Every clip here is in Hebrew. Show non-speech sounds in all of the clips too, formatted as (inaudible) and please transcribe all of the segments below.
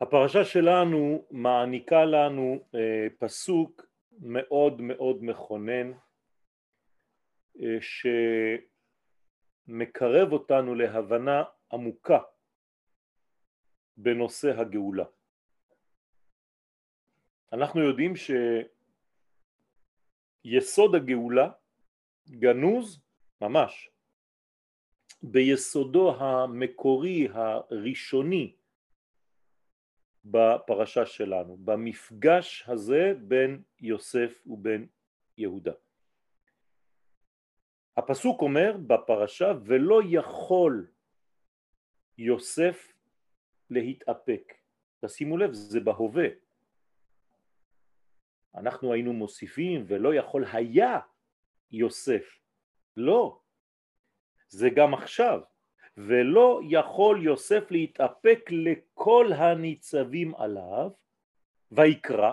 הפרשה שלנו מעניקה לנו אה, פסוק מאוד מאוד מכונן אה, שמקרב אותנו להבנה עמוקה בנושא הגאולה. אנחנו יודעים שיסוד הגאולה גנוז ממש ביסודו המקורי הראשוני בפרשה שלנו, במפגש הזה בין יוסף ובין יהודה. הפסוק אומר בפרשה ולא יכול יוסף להתאפק. תשימו לב, זה בהווה. אנחנו היינו מוסיפים ולא יכול היה יוסף. לא, זה גם עכשיו. ולא יכול יוסף להתאפק לכל הניצבים עליו, ויקרא,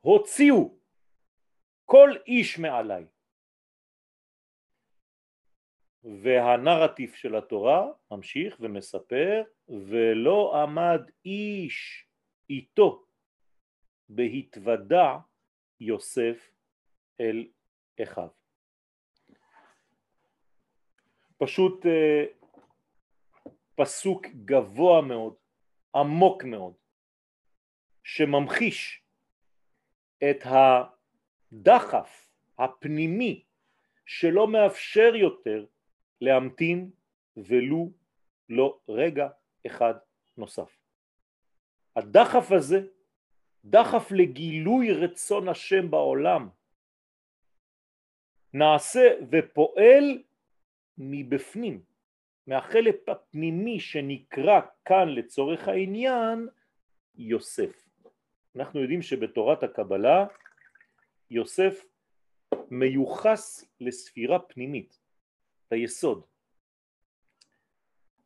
הוציאו כל איש מעליי. והנרטיב של התורה ממשיך ומספר ולא עמד איש איתו בהתוודע יוסף אל אחיו. פשוט אה, פסוק גבוה מאוד, עמוק מאוד, שממחיש את הדחף הפנימי שלא מאפשר יותר להמתין ולו לא רגע אחד נוסף. הדחף הזה, דחף לגילוי רצון השם בעולם, נעשה ופועל מבפנים, מהחלק הפנימי שנקרא כאן לצורך העניין יוסף. אנחנו יודעים שבתורת הקבלה יוסף מיוחס לספירה פנימית, ליסוד.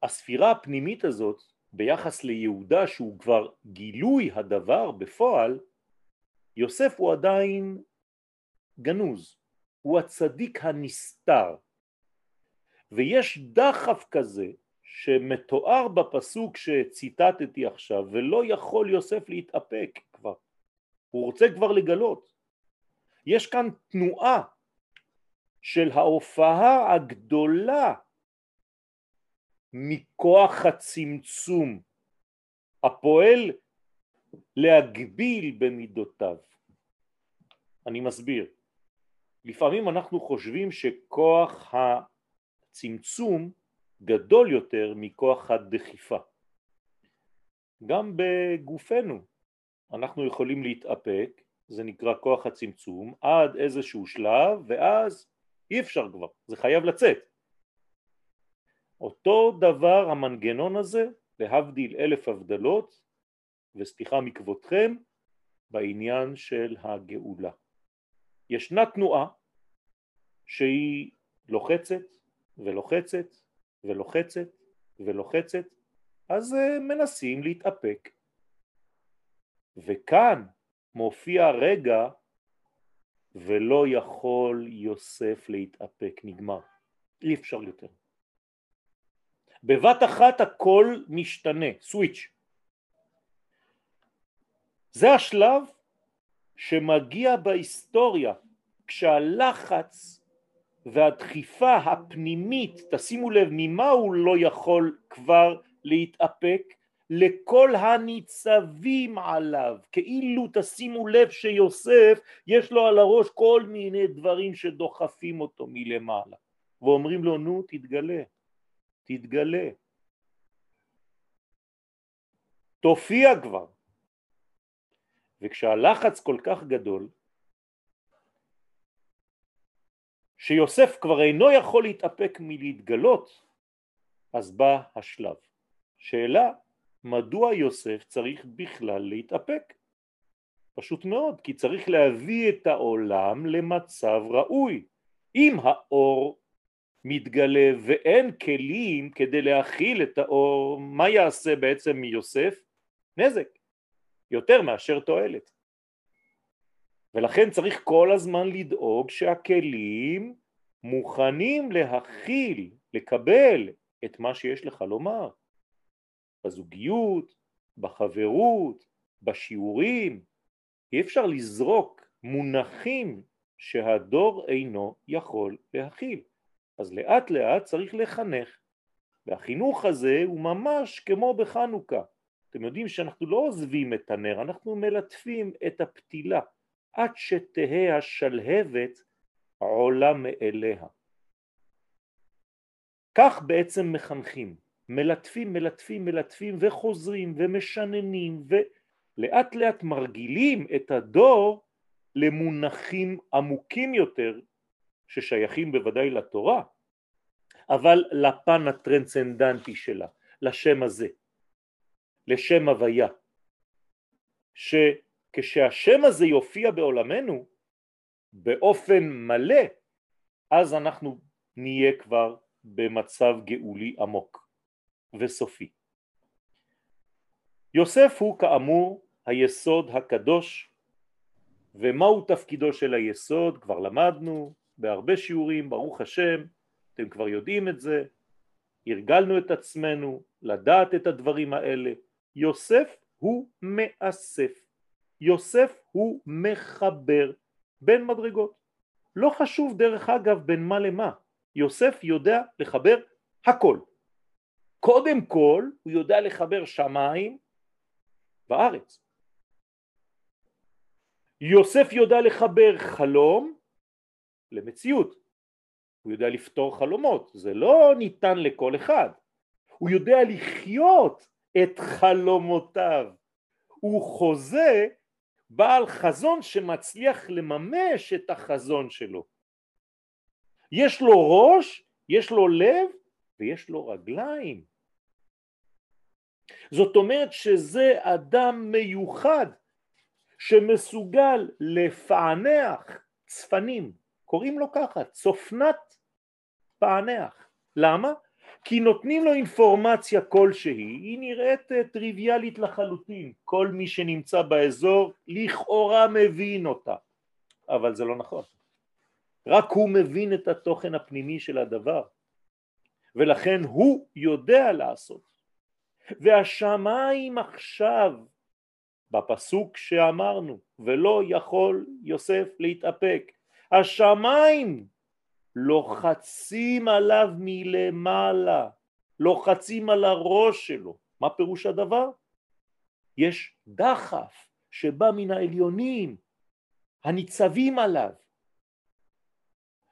הספירה הפנימית הזאת ביחס ליהודה שהוא כבר גילוי הדבר בפועל, יוסף הוא עדיין גנוז, הוא הצדיק הנסתר, ויש דחף כזה שמתואר בפסוק שציטטתי עכשיו ולא יכול יוסף להתאפק כבר, הוא רוצה כבר לגלות. יש כאן תנועה של ההופעה הגדולה מכוח הצמצום הפועל להגביל במידותיו. אני מסביר. לפעמים אנחנו חושבים שכוח צמצום גדול יותר מכוח הדחיפה. גם בגופנו אנחנו יכולים להתאפק, זה נקרא כוח הצמצום, עד איזשהו שלב ואז אי אפשר כבר, זה חייב לצאת. אותו דבר המנגנון הזה, להבדיל אלף הבדלות, וסליחה מכבודכם, בעניין של הגאולה. ישנה תנועה שהיא לוחצת, ולוחצת ולוחצת ולוחצת, אז אה, מנסים להתאפק. וכאן מופיע רגע ולא יכול יוסף להתאפק, נגמר, אי אפשר יותר. בבת אחת הכל משתנה, סוויץ'. זה השלב שמגיע בהיסטוריה כשהלחץ והדחיפה הפנימית, תשימו לב ממה הוא לא יכול כבר להתאפק, לכל הניצבים עליו, כאילו תשימו לב שיוסף יש לו על הראש כל מיני דברים שדוחפים אותו מלמעלה. ואומרים לו נו תתגלה, תתגלה, תופיע כבר. וכשהלחץ כל כך גדול שיוסף כבר אינו יכול להתאפק מלהתגלות, אז בא השלב. שאלה, מדוע יוסף צריך בכלל להתאפק? פשוט מאוד, כי צריך להביא את העולם למצב ראוי. אם האור מתגלה ואין כלים כדי להכיל את האור, מה יעשה בעצם מיוסף? נזק, יותר מאשר תועלת. ולכן צריך כל הזמן לדאוג שהכלים מוכנים להכיל, לקבל את מה שיש לך לומר, בזוגיות, בחברות, בשיעורים, אי אפשר לזרוק מונחים שהדור אינו יכול להכיל. אז לאט לאט צריך לחנך, והחינוך הזה הוא ממש כמו בחנוכה. אתם יודעים שאנחנו לא עוזבים את הנר, אנחנו מלטפים את הפתילה עד שתהא השלהבת עולה מאליה. כך בעצם מחנכים, מלטפים, מלטפים, מלטפים וחוזרים ומשננים ולאט לאט מרגילים את הדור למונחים עמוקים יותר ששייכים בוודאי לתורה, אבל לפן הטרנסצנדנטי שלה, לשם הזה, לשם הוויה, שכשהשם הזה יופיע בעולמנו באופן מלא, אז אנחנו נהיה כבר במצב גאולי עמוק וסופי. יוסף הוא כאמור היסוד הקדוש ומהו תפקידו של היסוד? כבר למדנו בהרבה שיעורים ברוך השם אתם כבר יודעים את זה הרגלנו את עצמנו לדעת את הדברים האלה. יוסף הוא מאסף יוסף הוא מחבר בין מדרגות לא חשוב דרך אגב בין מה למה יוסף יודע לחבר הכל. קודם כל הוא יודע לחבר שמיים וארץ. יוסף יודע לחבר חלום למציאות. הוא יודע לפתור חלומות, זה לא ניתן לכל אחד. הוא יודע לחיות את חלומותיו. הוא חוזה בעל חזון שמצליח לממש את החזון שלו. יש לו ראש, יש לו לב ויש לו רגליים. זאת אומרת שזה אדם מיוחד שמסוגל לפענח צפנים, קוראים לו ככה, צופנת פענח. למה? כי נותנים לו אינפורמציה כלשהי, היא נראית טריוויאלית לחלוטין, כל מי שנמצא באזור לכאורה מבין אותה, אבל זה לא נכון. רק הוא מבין את התוכן הפנימי של הדבר. ולכן הוא יודע לעשות. והשמיים עכשיו בפסוק שאמרנו ולא יכול יוסף להתאפק השמיים לוחצים עליו מלמעלה לוחצים על הראש שלו. מה פירוש הדבר? יש דחף שבא מן העליונים הניצבים עליו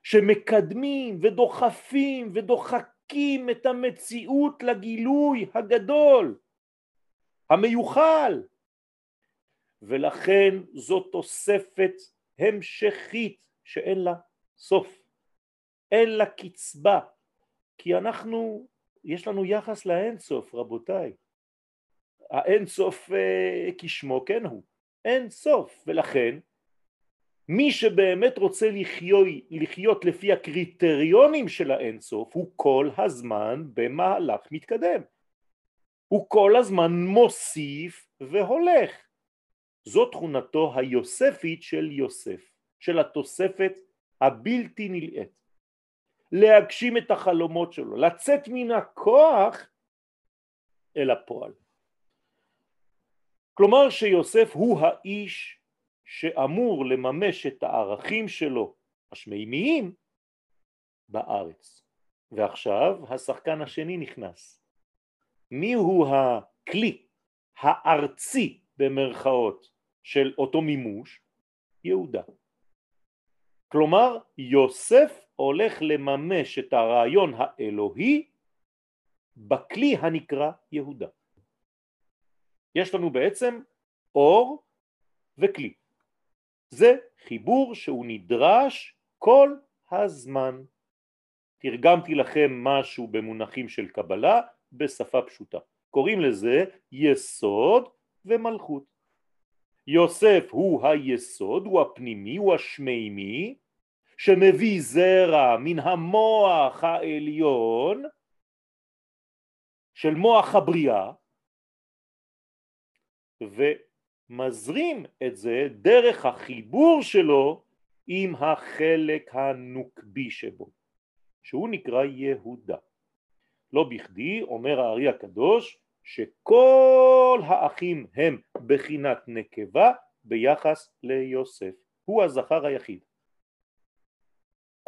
שמקדמים ודוחפים ודוחקים את המציאות לגילוי הגדול, המיוחל, ולכן זו תוספת המשכית שאין לה סוף, אין לה קצבה, כי אנחנו, יש לנו יחס לאין סוף רבותיי, האין סוף אה, כשמו כן הוא, אין סוף, ולכן מי שבאמת רוצה לחיות, לחיות לפי הקריטריונים של האינסוף הוא כל הזמן במהלך מתקדם. הוא כל הזמן מוסיף והולך. זו תכונתו היוספית של יוסף, של התוספת הבלתי נלאית. להגשים את החלומות שלו, לצאת מן הכוח אל הפועל. כלומר שיוסף הוא האיש שאמור לממש את הערכים שלו השמימיים בארץ. ועכשיו השחקן השני נכנס. מי הוא הכלי הארצי במרכאות של אותו מימוש? יהודה. כלומר יוסף הולך לממש את הרעיון האלוהי בכלי הנקרא יהודה. יש לנו בעצם אור וכלי. זה חיבור שהוא נדרש כל הזמן. תרגמתי לכם משהו במונחים של קבלה בשפה פשוטה. קוראים לזה יסוד ומלכות. יוסף הוא היסוד, הוא הפנימי, הוא השמימי, שמביא זרע מן המוח העליון של מוח הבריאה, ו... מזרים את זה דרך החיבור שלו עם החלק הנוקבי שבו, שהוא נקרא יהודה. לא בכדי אומר הארי הקדוש שכל האחים הם בחינת נקבה ביחס ליוסף. הוא הזכר היחיד.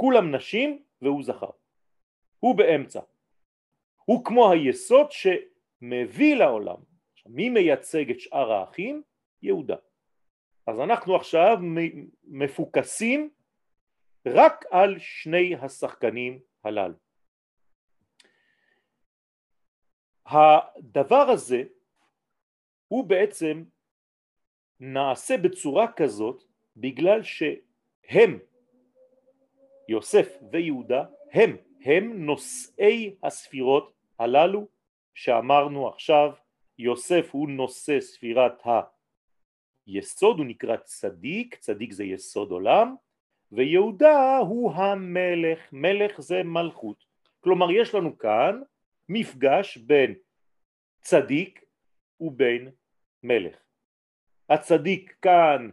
כולם נשים והוא זכר. הוא באמצע. הוא כמו היסוד שמביא לעולם. מי מייצג את שאר האחים? יהודה. אז אנחנו עכשיו מפוקסים רק על שני השחקנים הללו. הדבר הזה הוא בעצם נעשה בצורה כזאת בגלל שהם, יוסף ויהודה, הם, הם נושאי הספירות הללו שאמרנו עכשיו, יוסף הוא נושא ספירת היסוד, הוא נקרא צדיק, צדיק זה יסוד עולם, ויהודה הוא המלך, מלך זה מלכות. כלומר יש לנו כאן מפגש בין צדיק ובין מלך. הצדיק כאן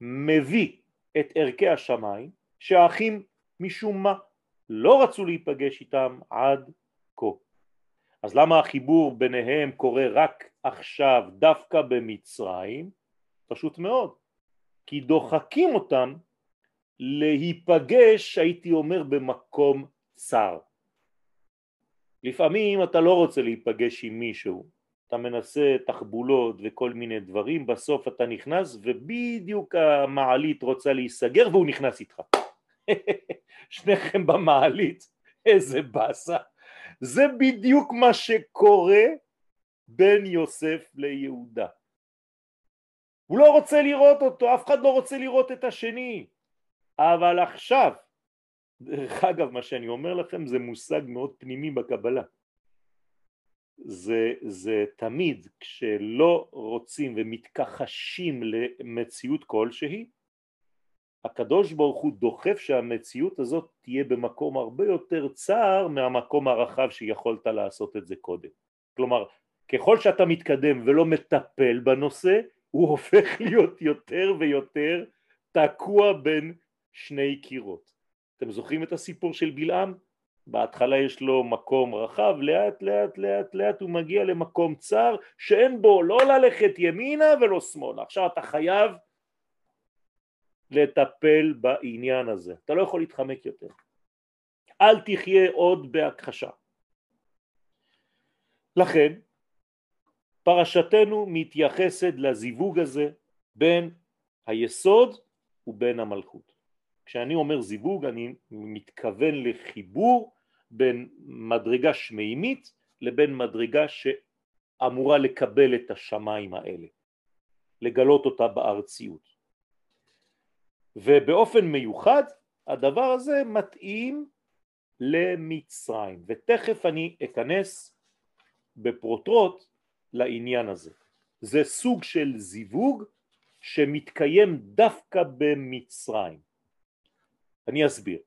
מביא את ערכי השמיים שהאחים משום מה לא רצו להיפגש איתם עד כה. אז למה החיבור ביניהם קורה רק עכשיו דווקא במצרים? פשוט מאוד, כי דוחקים אותם להיפגש הייתי אומר במקום צר. לפעמים אתה לא רוצה להיפגש עם מישהו, אתה מנסה תחבולות וכל מיני דברים, בסוף אתה נכנס ובדיוק המעלית רוצה להיסגר והוא נכנס איתך. (laughs) שניכם במעלית, איזה באסה. זה בדיוק מה שקורה בין יוסף ליהודה. הוא לא רוצה לראות אותו, אף אחד לא רוצה לראות את השני. אבל עכשיו, דרך אגב מה שאני אומר לכם זה מושג מאוד פנימי בקבלה זה, זה תמיד כשלא רוצים ומתכחשים למציאות כלשהי הקדוש ברוך הוא דוחף שהמציאות הזאת תהיה במקום הרבה יותר צר מהמקום הרחב שיכולת לעשות את זה קודם כלומר ככל שאתה מתקדם ולא מטפל בנושא הוא הופך (laughs) להיות יותר ויותר תקוע בין שני קירות. אתם זוכרים את הסיפור של בלעם? בהתחלה יש לו מקום רחב, לאט לאט לאט לאט הוא מגיע למקום צר שאין בו לא ללכת ימינה ולא שמאלה. עכשיו אתה חייב לטפל בעניין הזה, אתה לא יכול להתחמק יותר. אל תחיה עוד בהכחשה. לכן פרשתנו מתייחסת לזיווג הזה בין היסוד ובין המלכות. כשאני אומר זיווג אני מתכוון לחיבור בין מדרגה שמימית לבין מדרגה שאמורה לקבל את השמיים האלה, לגלות אותה בארציות. ובאופן מיוחד הדבר הזה מתאים למצרים, ותכף אני אכנס בפרוטרוט לעניין הזה. זה סוג של זיווג שמתקיים דווקא במצרים. אני אסביר.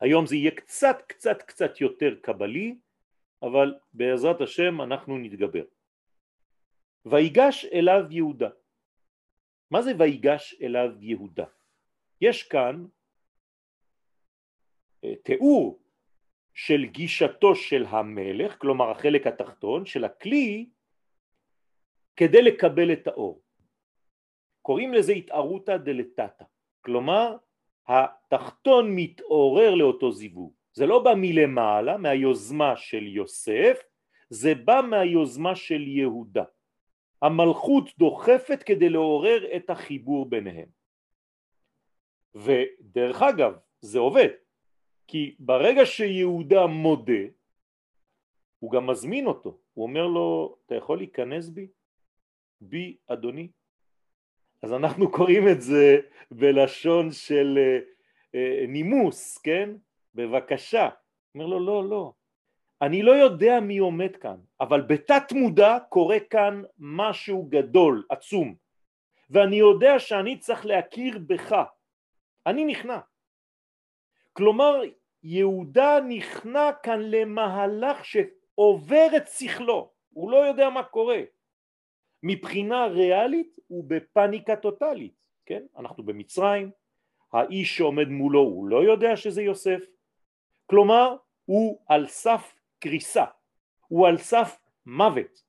היום זה יהיה קצת קצת קצת יותר קבלי, אבל בעזרת השם אנחנו נתגבר. ויגש אליו יהודה. מה זה ויגש אליו יהודה? יש כאן אה, תיאור של גישתו של המלך, כלומר החלק התחתון של הכלי, כדי לקבל את האור. קוראים לזה התערותא דלתתא, כלומר התחתון מתעורר לאותו זיווג. זה לא בא מלמעלה, מהיוזמה של יוסף, זה בא מהיוזמה של יהודה. המלכות דוחפת כדי לעורר את החיבור ביניהם. ודרך אגב, זה עובד, כי ברגע שיהודה מודה, הוא גם מזמין אותו, הוא אומר לו, אתה יכול להיכנס בי? בי אדוני? אז אנחנו (laughs) קוראים את זה בלשון של אה, אה, נימוס, כן? בבקשה. אומר לו, לא, לא. אני לא יודע מי עומד כאן, אבל בתת מודע קורה כאן משהו גדול, עצום, ואני יודע שאני צריך להכיר בך. אני נכנע. כלומר, יהודה נכנע כאן למהלך שעובר את שכלו, הוא לא יודע מה קורה. מבחינה ריאלית הוא בפניקה טוטלית, כן? אנחנו במצרים, האיש שעומד מולו הוא לא יודע שזה יוסף, כלומר הוא על סף קריסה, הוא על סף מוות.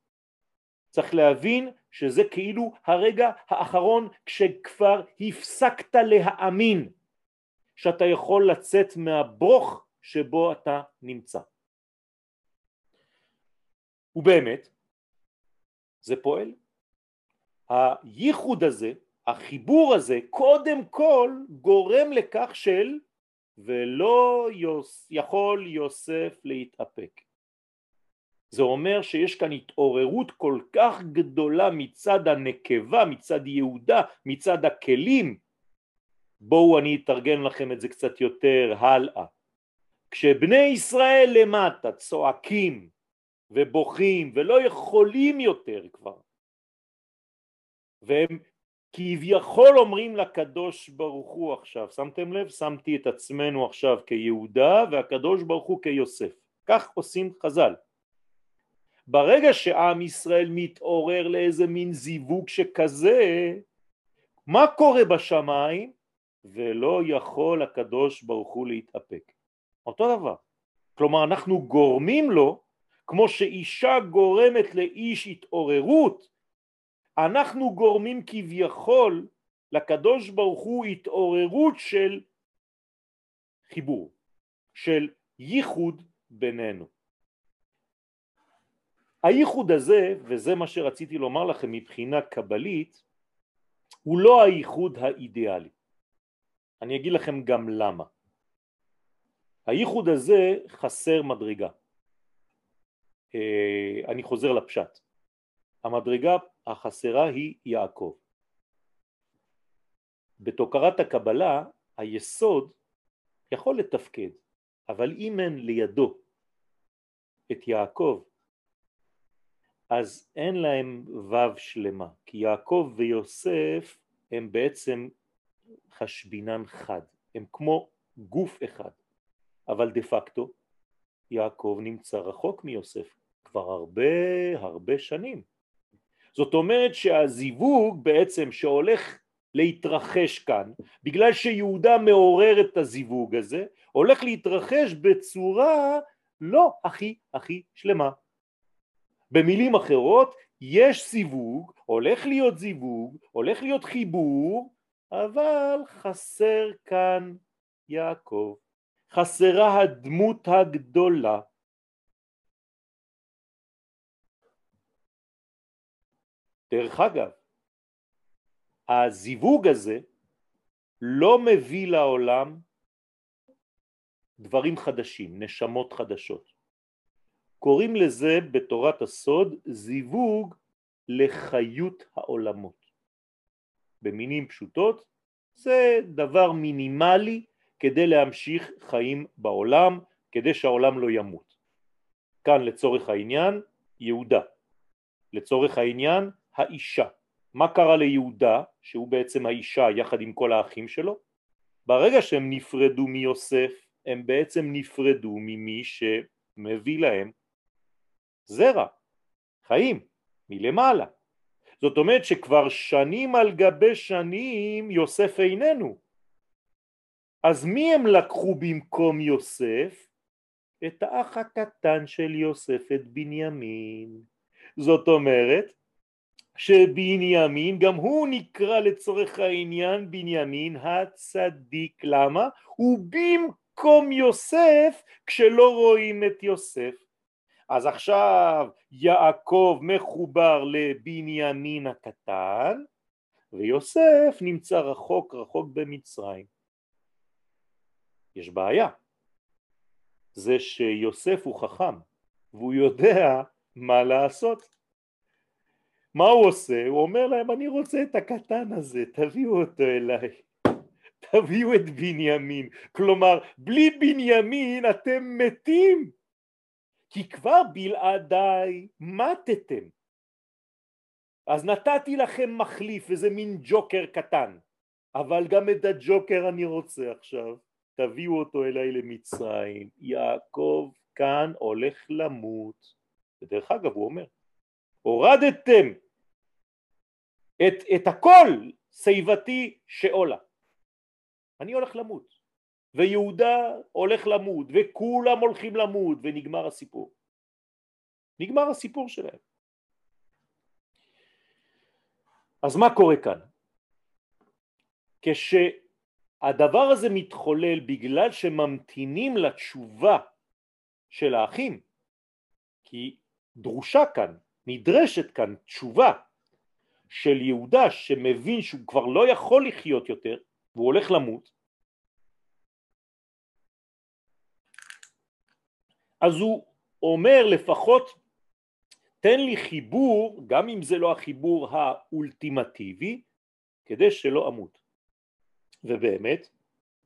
צריך להבין שזה כאילו הרגע האחרון כשכבר הפסקת להאמין שאתה יכול לצאת מהברוך שבו אתה נמצא. ובאמת זה פועל. הייחוד הזה, החיבור הזה, קודם כל גורם לכך של ולא יוס, יכול יוסף להתאפק. זה אומר שיש כאן התעוררות כל כך גדולה מצד הנקבה, מצד יהודה, מצד הכלים. בואו אני אתרגם לכם את זה קצת יותר הלאה. כשבני ישראל למטה צועקים ובוכים ולא יכולים יותר כבר והם כביכול אומרים לקדוש ברוך הוא עכשיו, שמתם לב? שמתי את עצמנו עכשיו כיהודה והקדוש ברוך הוא כיוסף. כך עושים חז"ל. ברגע שעם ישראל מתעורר לאיזה מין זיווג שכזה, מה קורה בשמיים? ולא יכול הקדוש ברוך הוא להתאפק. אותו דבר. כלומר אנחנו גורמים לו, כמו שאישה גורמת לאיש התעוררות, אנחנו גורמים כביכול לקדוש ברוך הוא התעוררות של חיבור, של ייחוד בינינו. הייחוד הזה, וזה מה שרציתי לומר לכם מבחינה קבלית, הוא לא הייחוד האידיאלי. אני אגיד לכם גם למה. הייחוד הזה חסר מדרגה. אה, אני חוזר לפשט. המדרגה החסרה היא יעקב. בתוקרת הקבלה היסוד יכול לתפקד, אבל אם אין לידו את יעקב, אז אין להם וו שלמה, כי יעקב ויוסף הם בעצם חשבינן חד, הם כמו גוף אחד, אבל דה פקטו יעקב נמצא רחוק מיוסף כבר הרבה הרבה שנים. זאת אומרת שהזיווג בעצם שהולך להתרחש כאן, בגלל שיהודה מעורר את הזיווג הזה, הולך להתרחש בצורה לא הכי הכי שלמה. במילים אחרות, יש זיווג, הולך להיות זיווג, הולך להיות חיבור, אבל חסר כאן יעקב, חסרה הדמות הגדולה. דרך אגב, הזיווג הזה לא מביא לעולם דברים חדשים, נשמות חדשות. קוראים לזה בתורת הסוד זיווג לחיות העולמות. במינים פשוטות זה דבר מינימלי כדי להמשיך חיים בעולם, כדי שהעולם לא ימות. כאן לצורך העניין יהודה, לצורך העניין האישה. מה קרה ליהודה, שהוא בעצם האישה יחד עם כל האחים שלו? ברגע שהם נפרדו מיוסף, הם בעצם נפרדו ממי שמביא להם זרע, חיים, מלמעלה. זאת אומרת שכבר שנים על גבי שנים יוסף איננו. אז מי הם לקחו במקום יוסף? את האח הקטן של יוסף, את בנימין. זאת אומרת שבנימין גם הוא נקרא לצורך העניין בנימין הצדיק. למה? הוא במקום יוסף כשלא רואים את יוסף. אז עכשיו יעקב מחובר לבנימין הקטן ויוסף נמצא רחוק רחוק במצרים. יש בעיה, זה שיוסף הוא חכם והוא יודע מה לעשות. מה הוא עושה? הוא אומר להם אני רוצה את הקטן הזה, תביאו אותו אליי. (laughs) תביאו את בנימין. כלומר, בלי בנימין אתם מתים. כי כבר בלעדיי מתתם. אז נתתי לכם מחליף, איזה מין ג'וקר קטן, אבל גם את הג'וקר אני רוצה עכשיו. תביאו אותו אליי למצרים. יעקב כאן הולך למות. ודרך אגב הוא אומר, הורדתם את, את הכל שיבתי שאולה. אני הולך למות. ויהודה הולך למות וכולם הולכים למות ונגמר הסיפור. נגמר הסיפור שלהם. אז מה קורה כאן? כשהדבר הזה מתחולל בגלל שממתינים לתשובה של האחים, כי דרושה כאן, נדרשת כאן תשובה של יהודה שמבין שהוא כבר לא יכול לחיות יותר והוא הולך למות, אז הוא אומר לפחות תן לי חיבור, גם אם זה לא החיבור האולטימטיבי, כדי שלא אמות. ובאמת,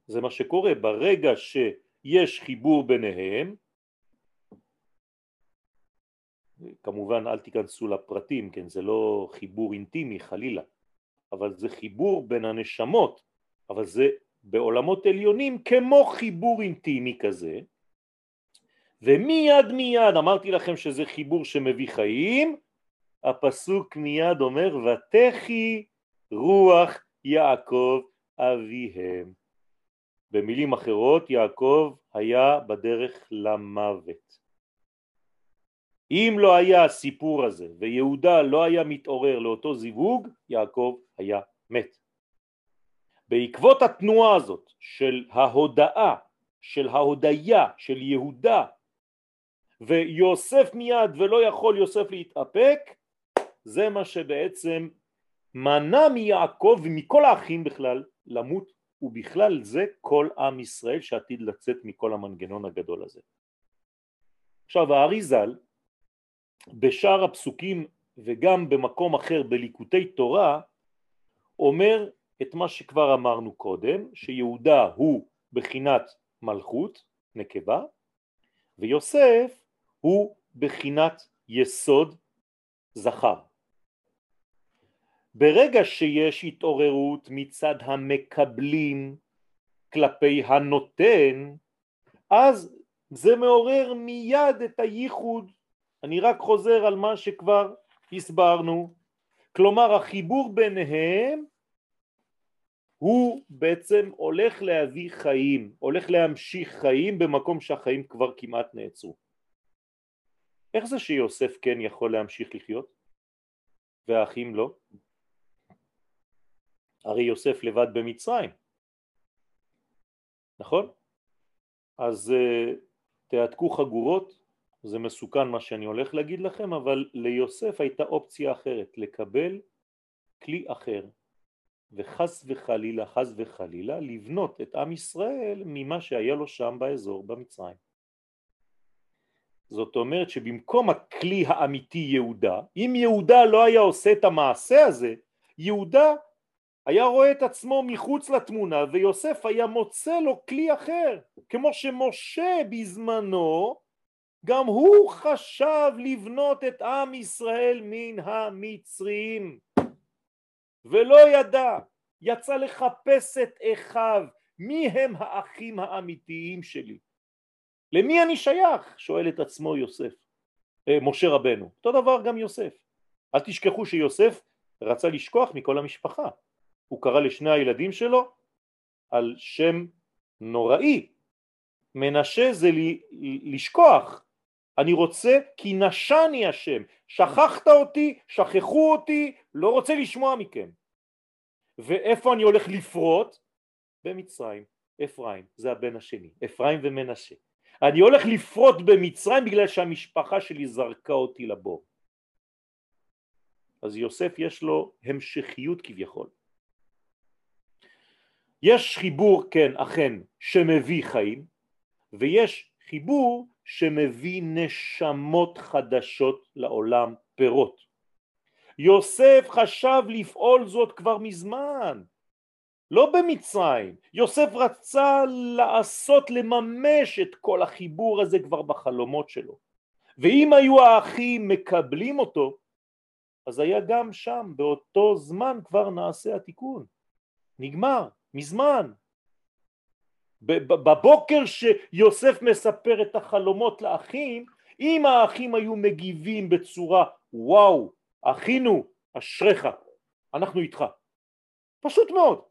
זה מה שקורה, ברגע שיש חיבור ביניהם, כמובן אל תיכנסו לפרטים, כן, זה לא חיבור אינטימי חלילה, אבל זה חיבור בין הנשמות, אבל זה בעולמות עליונים כמו חיבור אינטימי כזה, ומיד מיד, אמרתי לכם שזה חיבור שמביא חיים, הפסוק מיד אומר ותחי רוח יעקב אביהם. במילים אחרות יעקב היה בדרך למוות. אם לא היה הסיפור הזה ויהודה לא היה מתעורר לאותו זיווג, יעקב היה מת. בעקבות התנועה הזאת של ההודאה, של ההודיה של יהודה ויוסף מיד ולא יכול יוסף להתאפק, זה מה שבעצם מנע מיעקב ומכל האחים בכלל למות ובכלל זה כל עם ישראל שעתיד לצאת מכל המנגנון הגדול הזה. עכשיו האריזל בשאר הפסוקים וגם במקום אחר בליקוטי תורה אומר את מה שכבר אמרנו קודם שיהודה הוא בחינת מלכות נקבה ויוסף הוא בחינת יסוד זכר. ברגע שיש התעוררות מצד המקבלים כלפי הנותן, אז זה מעורר מיד את הייחוד. אני רק חוזר על מה שכבר הסברנו. כלומר החיבור ביניהם הוא בעצם הולך להביא חיים, הולך להמשיך חיים במקום שהחיים כבר כמעט נעצרו. איך זה שיוסף כן יכול להמשיך לחיות והאחים לא? הרי יוסף לבד במצרים, נכון? אז uh, תעתקו חגורות, זה מסוכן מה שאני הולך להגיד לכם, אבל ליוסף הייתה אופציה אחרת, לקבל כלי אחר, וחס וחלילה, חס וחלילה, לבנות את עם ישראל ממה שהיה לו שם באזור במצרים. זאת אומרת שבמקום הכלי האמיתי יהודה, אם יהודה לא היה עושה את המעשה הזה, יהודה היה רואה את עצמו מחוץ לתמונה ויוסף היה מוצא לו כלי אחר, כמו שמשה בזמנו גם הוא חשב לבנות את עם ישראל מן המצרים ולא ידע, יצא לחפש את אחיו, מי הם האחים האמיתיים שלי למי אני שייך? שואל את עצמו יוסף, אה, משה רבנו. אותו דבר גם יוסף. אל תשכחו שיוסף רצה לשכוח מכל המשפחה. הוא קרא לשני הילדים שלו על שם נוראי. מנשה זה לשכוח. אני רוצה כי נשני השם. שכחת אותי, שכחו אותי, לא רוצה לשמוע מכם. ואיפה אני הולך לפרוט? במצרים. אפרים, זה הבן השני. אפרים ומנשה. אני הולך לפרוט במצרים בגלל שהמשפחה שלי זרקה אותי לבור. אז יוסף יש לו המשכיות כביכול. יש חיבור, כן, אכן, שמביא חיים, ויש חיבור שמביא נשמות חדשות לעולם, פירות. יוסף חשב לפעול זאת כבר מזמן, לא במצרים. יוסף רצה לעשות, לממש את כל החיבור הזה כבר בחלומות שלו. ואם היו האחים מקבלים אותו, אז היה גם שם, באותו זמן כבר נעשה התיקון. נגמר, מזמן. בבוקר שיוסף מספר את החלומות לאחים, אם האחים היו מגיבים בצורה וואו, אחינו, אשריך, אנחנו איתך. פשוט מאוד.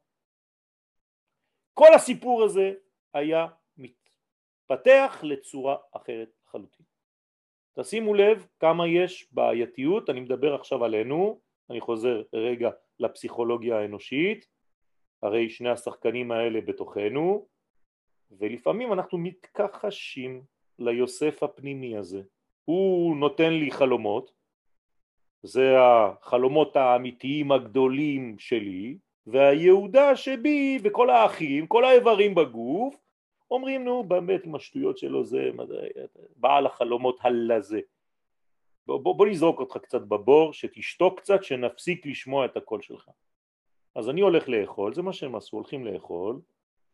כל הסיפור הזה היה מתפתח לצורה אחרת לחלוטין. תשימו לב כמה יש בעייתיות, אני מדבר עכשיו עלינו, אני חוזר רגע לפסיכולוגיה האנושית, הרי שני השחקנים האלה בתוכנו, ולפעמים אנחנו מתכחשים ליוסף הפנימי הזה. הוא נותן לי חלומות, זה החלומות האמיתיים הגדולים שלי, והיהודה שבי וכל האחים, כל האיברים בגוף, אומרים נו באמת עם השטויות שלו זה בעל החלומות הלזה. בוא, בוא, בוא נזרוק אותך קצת בבור, שתשתוק קצת, שנפסיק לשמוע את הקול שלך. אז אני הולך לאכול, זה מה שהם עשו, הולכים לאכול,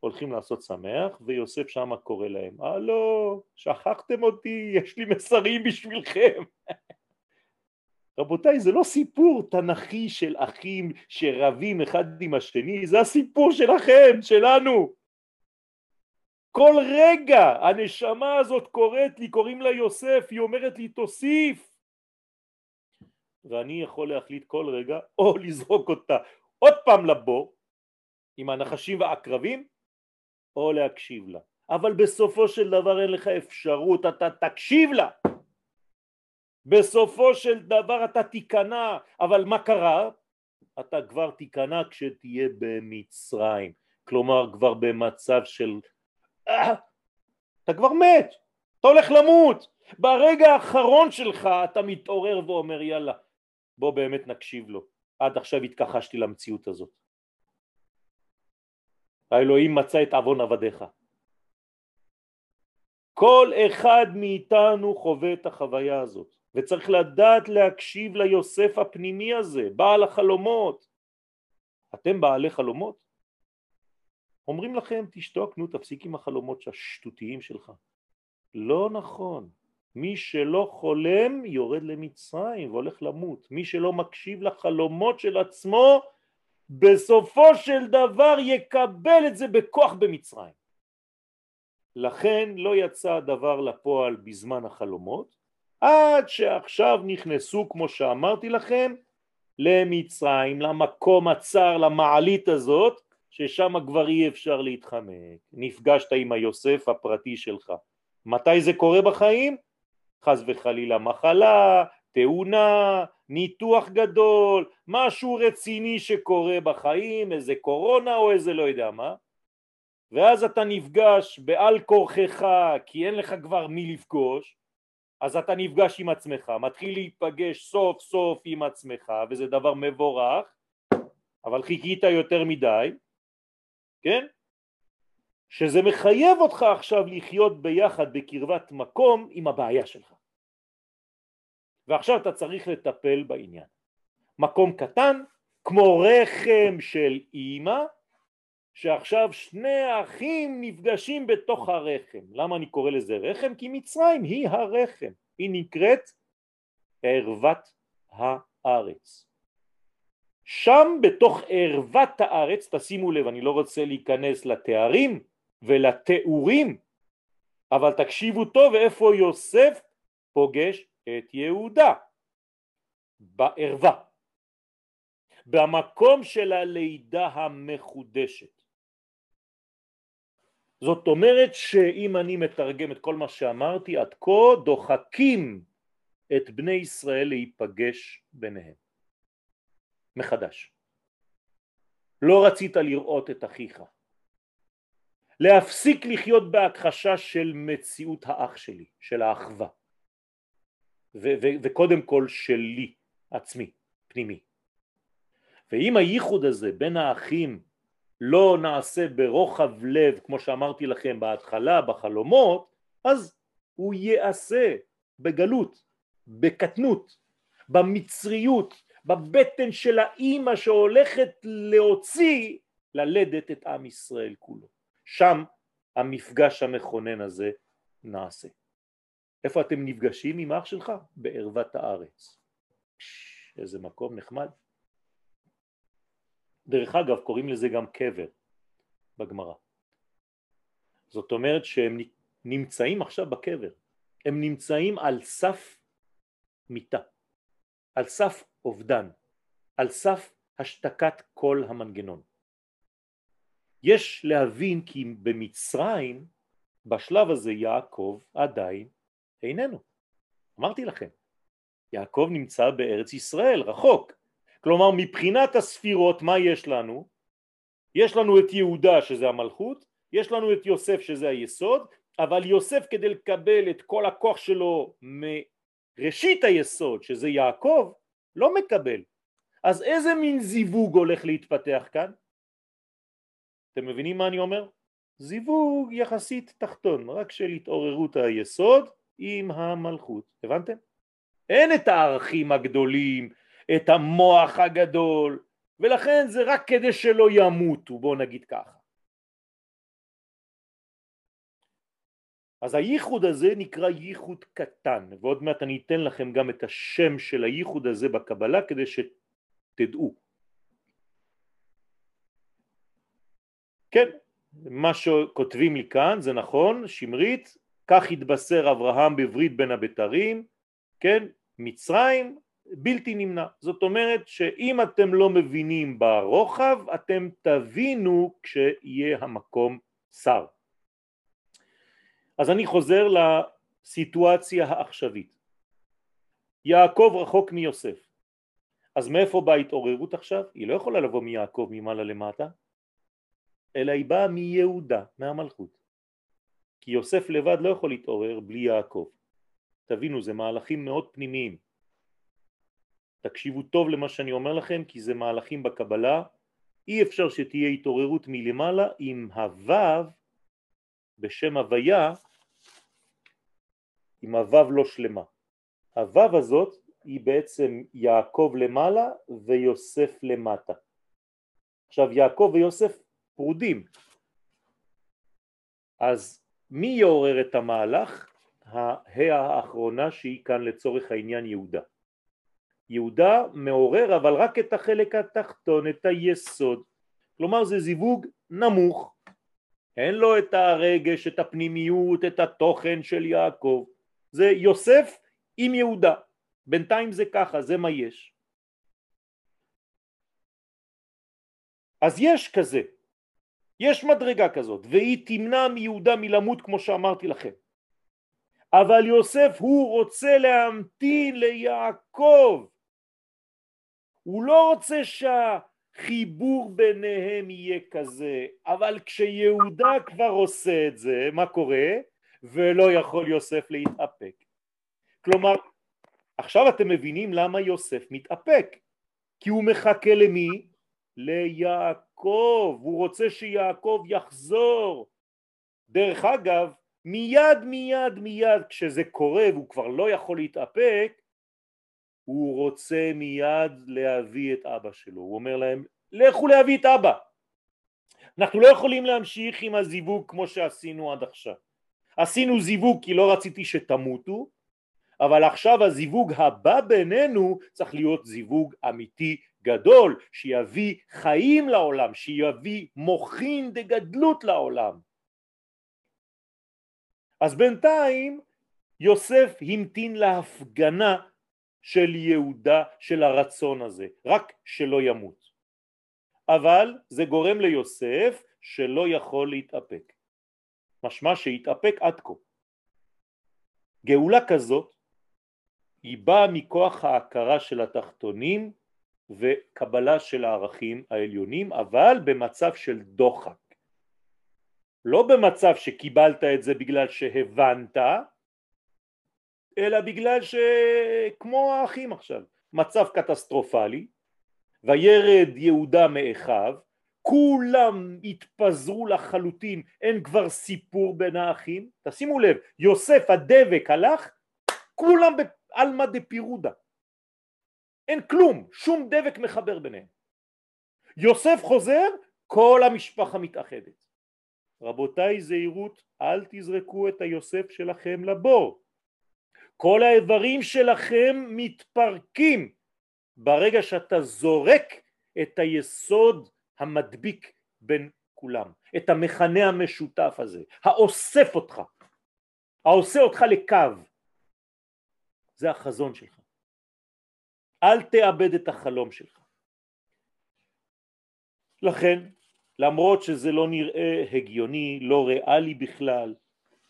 הולכים לעשות שמח, ויוסף שמה קורא להם, הלו, שכחתם אותי, יש לי מסרים בשבילכם. (laughs) רבותיי, זה לא סיפור תנכי של אחים שרבים אחד עם השני, זה הסיפור שלכם, שלנו. כל רגע הנשמה הזאת קוראת לי, קוראים לה יוסף, היא אומרת לי תוסיף. ואני יכול להחליט כל רגע או לזרוק אותה עוד פעם לבור עם הנחשים והעקרבים או להקשיב לה. אבל בסופו של דבר אין לך אפשרות, אתה תקשיב לה. בסופו של דבר אתה תיכנע, אבל מה קרה? אתה כבר תיכנע כשתהיה במצרים, כלומר כבר במצב של אה, אתה כבר מת, אתה הולך למות, ברגע האחרון שלך אתה מתעורר ואומר יאללה בוא באמת נקשיב לו, עד עכשיו התכחשתי למציאות הזאת. האלוהים מצא את עוון עבדיך. כל אחד מאיתנו חווה את החוויה הזאת וצריך לדעת להקשיב ליוסף הפנימי הזה, בעל החלומות. אתם בעלי חלומות? אומרים לכם תשתוק, נו תפסיק עם החלומות השטותיים שלך. לא נכון. מי שלא חולם יורד למצרים והולך למות. מי שלא מקשיב לחלומות של עצמו בסופו של דבר יקבל את זה בכוח במצרים. לכן לא יצא הדבר לפועל בזמן החלומות, עד שעכשיו נכנסו, כמו שאמרתי לכם, למצרים, למקום הצר, למעלית הזאת, ששם כבר אי אפשר להתחמק. נפגשת עם היוסף הפרטי שלך. מתי זה קורה בחיים? חס וחלילה מחלה, תאונה, ניתוח גדול, משהו רציני שקורה בחיים, איזה קורונה או איזה לא יודע מה, ואז אתה נפגש בעל כורכך כי אין לך כבר מי לפגוש, אז אתה נפגש עם עצמך, מתחיל להיפגש סוף סוף עם עצמך, וזה דבר מבורך, אבל חיכית יותר מדי, כן? שזה מחייב אותך עכשיו לחיות ביחד בקרבת מקום עם הבעיה שלך. ועכשיו אתה צריך לטפל בעניין. מקום קטן, כמו רחם של אימא, שעכשיו שני האחים נפגשים בתוך הרחם. למה אני קורא לזה רחם? כי מצרים היא הרחם, היא נקראת ערוות הארץ. שם בתוך ערוות הארץ, תשימו לב, אני לא רוצה להיכנס לתארים ולתיאורים, אבל תקשיבו טוב איפה יוסף פוגש את יהודה, בערווה, במקום של הלידה המחודשת. זאת אומרת שאם אני מתרגם את כל מה שאמרתי עד כה, דוחקים את בני ישראל להיפגש ביניהם מחדש. לא רצית לראות את אחיך. להפסיק לחיות בהכחשה של מציאות האח שלי, של האחווה. וקודם כל שלי, עצמי, פנימי. ואם הייחוד הזה בין האחים לא נעשה ברוחב לב, כמו שאמרתי לכם בהתחלה, בחלומות, אז הוא ייעשה בגלות, בקטנות, במצריות, בבטן של האימא שהולכת להוציא, ללדת את עם ישראל כולו. שם המפגש המכונן הזה נעשה. איפה אתם נפגשים עם אח שלך? בערוות הארץ. איזה מקום נחמד. דרך אגב קוראים לזה גם קבר בגמרא. זאת אומרת שהם נמצאים עכשיו בקבר, הם נמצאים על סף מיטה, על סף אובדן, על סף השתקת כל המנגנון. יש להבין כי במצרים בשלב הזה יעקב עדיין איננו, אמרתי לכם, יעקב נמצא בארץ ישראל, רחוק. כלומר מבחינת הספירות מה יש לנו? יש לנו את יהודה שזה המלכות, יש לנו את יוסף שזה היסוד, אבל יוסף כדי לקבל את כל הכוח שלו מראשית היסוד שזה יעקב לא מקבל. אז איזה מין זיווג הולך להתפתח כאן? אתם מבינים מה אני אומר? זיווג יחסית תחתון, רק של התעוררות היסוד עם המלכות, הבנתם? אין את הערכים הגדולים, את המוח הגדול, ולכן זה רק כדי שלא ימותו, בואו נגיד ככה. אז הייחוד הזה נקרא ייחוד קטן, ועוד מעט אני אתן לכם גם את השם של הייחוד הזה בקבלה כדי שתדעו. כן, מה שכותבים לי כאן זה נכון, שמרית, כך התבשר אברהם בברית בין הבתרים, כן, מצרים בלתי נמנע. זאת אומרת שאם אתם לא מבינים ברוחב, אתם תבינו כשיהיה המקום שר. אז אני חוזר לסיטואציה העכשווית. יעקב רחוק מיוסף. אז מאיפה באה התעוררות עכשיו? היא לא יכולה לבוא מיעקב ממעלה למטה, אלא היא באה מיהודה, מהמלכות. כי יוסף לבד לא יכול להתעורר בלי יעקב. תבינו, זה מהלכים מאוד פנימיים. תקשיבו טוב למה שאני אומר לכם, כי זה מהלכים בקבלה. אי אפשר שתהיה התעוררות מלמעלה אם הוו בשם הוויה, אם הוו לא שלמה. הוו הזאת היא בעצם יעקב למעלה ויוסף למטה. עכשיו יעקב ויוסף פרודים. אז מי יעורר את המהלך? ההא האחרונה שהיא כאן לצורך העניין יהודה. יהודה מעורר אבל רק את החלק התחתון, את היסוד. כלומר זה זיווג נמוך. אין לו את הרגש, את הפנימיות, את התוכן של יעקב. זה יוסף עם יהודה. בינתיים זה ככה, זה מה יש. אז יש כזה, יש מדרגה כזאת, והיא תמנע מיהודה מלמות כמו שאמרתי לכם. אבל יוסף הוא רוצה להמתין ליעקב. הוא לא רוצה שהחיבור ביניהם יהיה כזה, אבל כשיהודה כבר עושה את זה, מה קורה? ולא יכול יוסף להתאפק. כלומר, עכשיו אתם מבינים למה יוסף מתאפק, כי הוא מחכה למי? ליעקב, הוא רוצה שיעקב יחזור. דרך אגב, מיד מיד מיד כשזה קורה והוא כבר לא יכול להתאפק, הוא רוצה מיד להביא את אבא שלו. הוא אומר להם, לכו להביא את אבא. אנחנו לא יכולים להמשיך עם הזיווג כמו שעשינו עד עכשיו. עשינו זיווג כי לא רציתי שתמותו, אבל עכשיו הזיווג הבא בינינו צריך להיות זיווג אמיתי גדול שיביא חיים לעולם, שיביא מוחין דגדלות לעולם. אז בינתיים יוסף המתין להפגנה של יהודה של הרצון הזה, רק שלא ימות. אבל זה גורם ליוסף שלא יכול להתאפק. משמע שהתאפק עד כה. גאולה כזאת היא באה מכוח ההכרה של התחתונים וקבלה של הערכים העליונים, אבל במצב של דוחק. לא במצב שקיבלת את זה בגלל שהבנת, אלא בגלל שכמו האחים עכשיו, מצב קטסטרופלי, וירד יהודה מאחיו, כולם התפזרו לחלוטין, אין כבר סיפור בין האחים, תשימו לב, יוסף הדבק הלך, כולם בעלמא דפירודה, אין כלום, שום דבק מחבר ביניהם. יוסף חוזר, כל המשפחה מתאחדת. רבותיי זהירות, אל תזרקו את היוסף שלכם לבור. כל האיברים שלכם מתפרקים ברגע שאתה זורק את היסוד המדביק בין כולם, את המכנה המשותף הזה, האוסף אותך, העושה אותך לקו. זה החזון שלך. אל תאבד את החלום שלך. לכן, למרות שזה לא נראה הגיוני, לא ריאלי בכלל,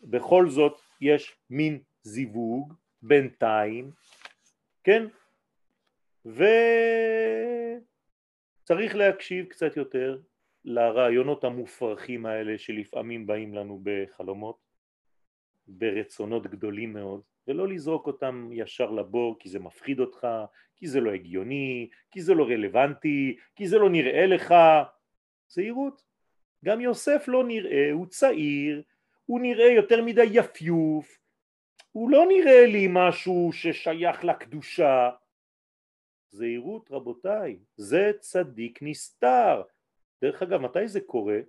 בכל זאת יש מין זיווג בינתיים, כן? וצריך להקשיב קצת יותר לרעיונות המופרכים האלה שלפעמים באים לנו בחלומות, ברצונות גדולים מאוד, ולא לזרוק אותם ישר לבור כי זה מפחיד אותך, כי זה לא הגיוני, כי זה לא רלוונטי, כי זה לא נראה לך. זהירות. גם יוסף לא נראה, הוא צעיר, הוא נראה יותר מדי יפיוף, הוא לא נראה לי משהו ששייך לקדושה. זהירות רבותיי, זה צדיק נסתר. דרך אגב, מתי זה קורה?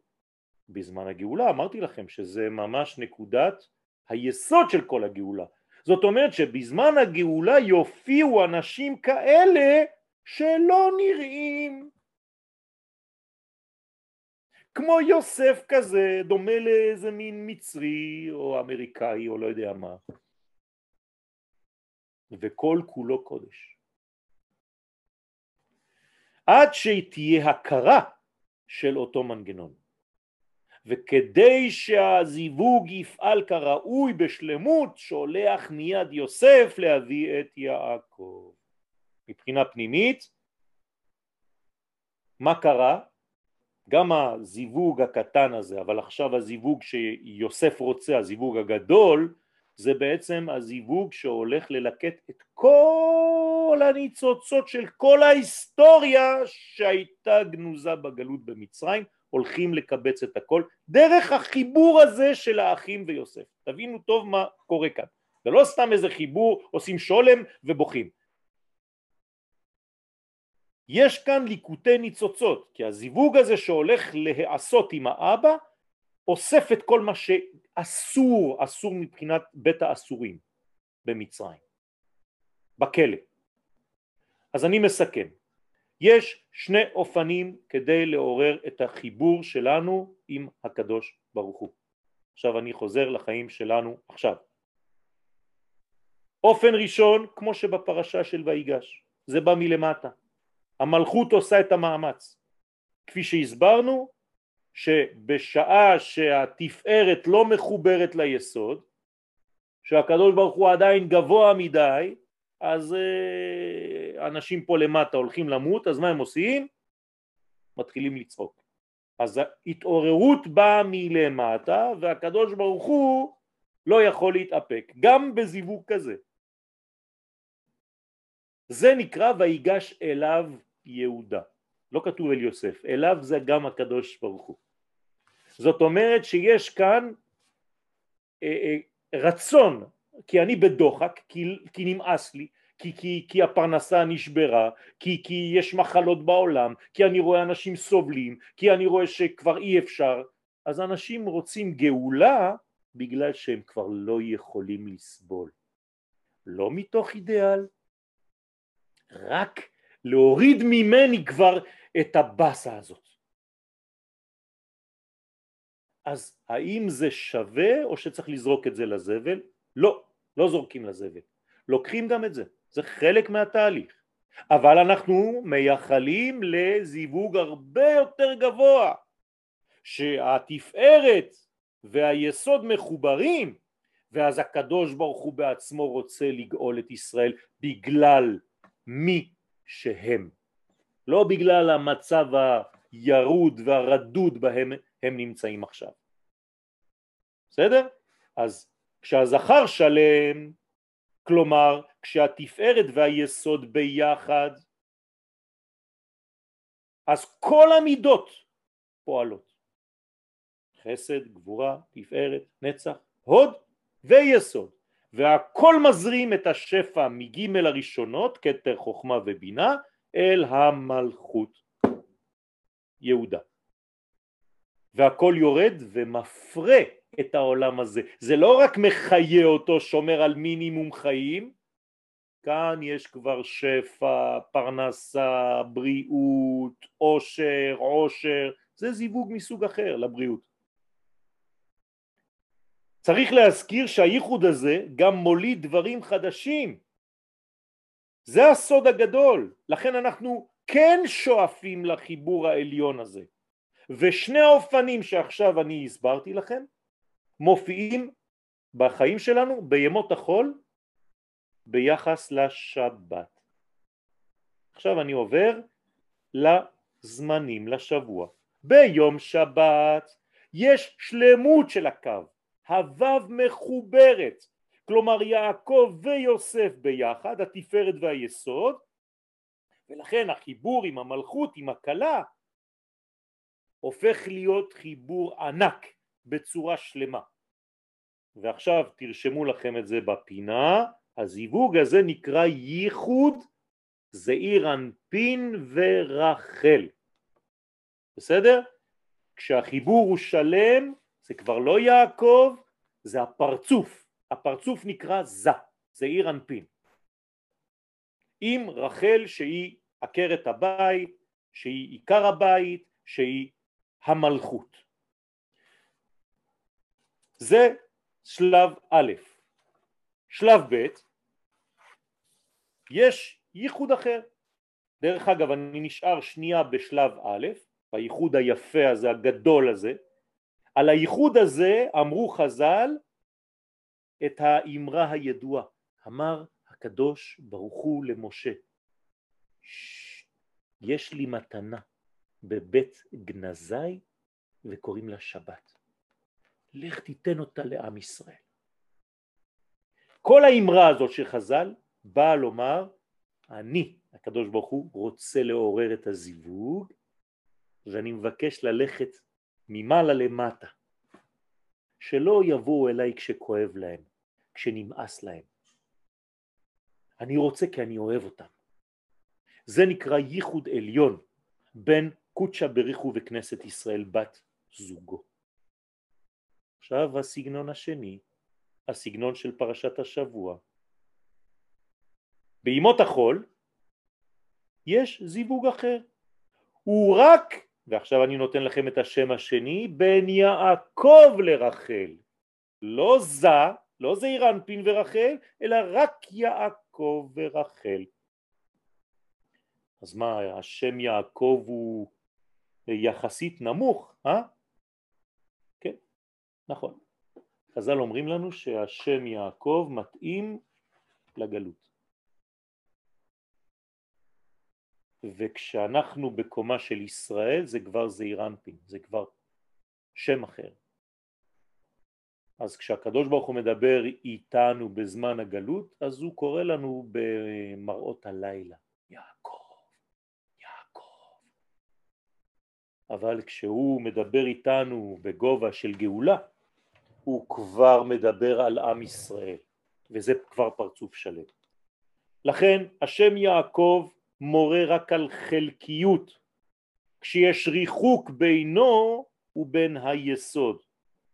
בזמן הגאולה, אמרתי לכם שזה ממש נקודת היסוד של כל הגאולה. זאת אומרת שבזמן הגאולה יופיעו אנשים כאלה שלא נראים. כמו יוסף כזה, דומה לאיזה מין מצרי או אמריקאי או לא יודע מה. וכל כולו קודש. עד שתהיה הכרה של אותו מנגנון וכדי שהזיווג יפעל כראוי בשלמות שולח מיד יוסף להביא את יעקב מבחינה פנימית מה קרה? גם הזיווג הקטן הזה אבל עכשיו הזיווג שיוסף רוצה הזיווג הגדול זה בעצם הזיווג שהולך ללקט את כל הניצוצות של כל ההיסטוריה שהייתה גנוזה בגלות במצרים הולכים לקבץ את הכל דרך החיבור הזה של האחים ויוסף. תבינו טוב מה קורה כאן. זה לא סתם איזה חיבור עושים שולם ובוכים. יש כאן ליקוטי ניצוצות כי הזיווג הזה שהולך להיעשות עם האבא אוסף את כל מה שאסור, אסור מבחינת בית האסורים במצרים, בכלא. אז אני מסכם, יש שני אופנים כדי לעורר את החיבור שלנו עם הקדוש ברוך הוא. עכשיו אני חוזר לחיים שלנו עכשיו. אופן ראשון, כמו שבפרשה של ויגש, זה בא מלמטה. המלכות עושה את המאמץ. כפי שהסברנו, שבשעה שהתפארת לא מחוברת ליסוד, שהקדוש ברוך הוא עדיין גבוה מדי, אז אה, אנשים פה למטה הולכים למות, אז מה הם עושים? מתחילים לצעוק. אז ההתעוררות באה מלמטה והקדוש ברוך הוא לא יכול להתאפק, גם בזיווג כזה. זה נקרא ויגש אליו יהודה, לא כתוב אל יוסף, אליו זה גם הקדוש ברוך הוא. זאת אומרת שיש כאן אה, אה, רצון, כי אני בדוחק, כי, כי נמאס לי, כי, כי, כי הפרנסה נשברה, כי, כי יש מחלות בעולם, כי אני רואה אנשים סובלים, כי אני רואה שכבר אי אפשר, אז אנשים רוצים גאולה בגלל שהם כבר לא יכולים לסבול. לא מתוך אידיאל, רק להוריד ממני כבר את הבאסה הזאת. אז האם זה שווה או שצריך לזרוק את זה לזבל? לא, לא זורקים לזבל, לוקחים גם את זה, זה חלק מהתהליך, אבל אנחנו מייחלים לזיווג הרבה יותר גבוה, שהתפארת והיסוד מחוברים ואז הקדוש ברוך הוא בעצמו רוצה לגאול את ישראל בגלל מי שהם, לא בגלל המצב הירוד והרדוד בהם הם נמצאים עכשיו. בסדר? אז כשהזכר שלם, כלומר כשהתפארת והיסוד ביחד, אז כל המידות פועלות. חסד, גבורה, תפארת, נצח, הוד ויסוד. והכל מזרים את השפע מגימל הראשונות, כתר חוכמה ובינה, אל המלכות יהודה. והכל יורד ומפרה את העולם הזה. זה לא רק מחיה אותו, שומר על מינימום חיים, כאן יש כבר שפע, פרנסה, בריאות, עושר, עושר, זה זיווג מסוג אחר לבריאות. צריך להזכיר שהייחוד הזה גם מוליד דברים חדשים. זה הסוד הגדול, לכן אנחנו כן שואפים לחיבור העליון הזה. ושני האופנים שעכשיו אני הסברתי לכם מופיעים בחיים שלנו בימות החול ביחס לשבת. עכשיו אני עובר לזמנים, לשבוע. ביום שבת יש שלמות של הקו, הוו מחוברת, כלומר יעקב ויוסף ביחד, התפארת והיסוד, ולכן החיבור עם המלכות, עם הכלה, הופך להיות חיבור ענק בצורה שלמה. ועכשיו תרשמו לכם את זה בפינה, הזיווג הזה נקרא ייחוד זעיר אנפין ורחל. בסדר? כשהחיבור הוא שלם זה כבר לא יעקב, זה הפרצוף, הפרצוף נקרא זה, זעיר אנפין. עם רחל שהיא עקרת הבית, שהיא עיקר הבית, שהיא המלכות. זה שלב א'. שלב ב', יש ייחוד אחר. דרך אגב, אני נשאר שנייה בשלב א', בייחוד היפה הזה, הגדול הזה. על הייחוד הזה אמרו חז"ל את האמרה הידועה, אמר הקדוש ברוך הוא למשה, יש לי מתנה בבית גנזי וקוראים לה שבת. לך תיתן אותה לעם ישראל. כל האמרה הזאת של חז"ל באה לומר אני, הקדוש ברוך הוא, רוצה לעורר את הזיווג ואני מבקש ללכת ממעלה למטה שלא יבואו אליי כשכואב להם, כשנמאס להם. אני רוצה כי אני אוהב אותם. זה נקרא ייחוד עליון בין קודשא בריחו וכנסת ישראל בת זוגו. עכשיו הסגנון השני, הסגנון של פרשת השבוע. בימות החול יש זיווג אחר. הוא רק, ועכשיו אני נותן לכם את השם השני, בין יעקב לרחל. לא זה, לא זה אירנפין ורחל, אלא רק יעקב ורחל. אז מה, השם יעקב הוא יחסית נמוך, אה? נכון. חז"ל אומרים לנו שהשם יעקב מתאים לגלות. וכשאנחנו בקומה של ישראל זה כבר זעיר אנפין, זה כבר שם אחר. אז כשהקדוש ברוך הוא מדבר איתנו בזמן הגלות, אז הוא קורא לנו במראות הלילה, יעקב. אבל כשהוא מדבר איתנו בגובה של גאולה, הוא כבר מדבר על עם ישראל, וזה כבר פרצוף שלם. לכן השם יעקב מורה רק על חלקיות, כשיש ריחוק בינו ובין היסוד,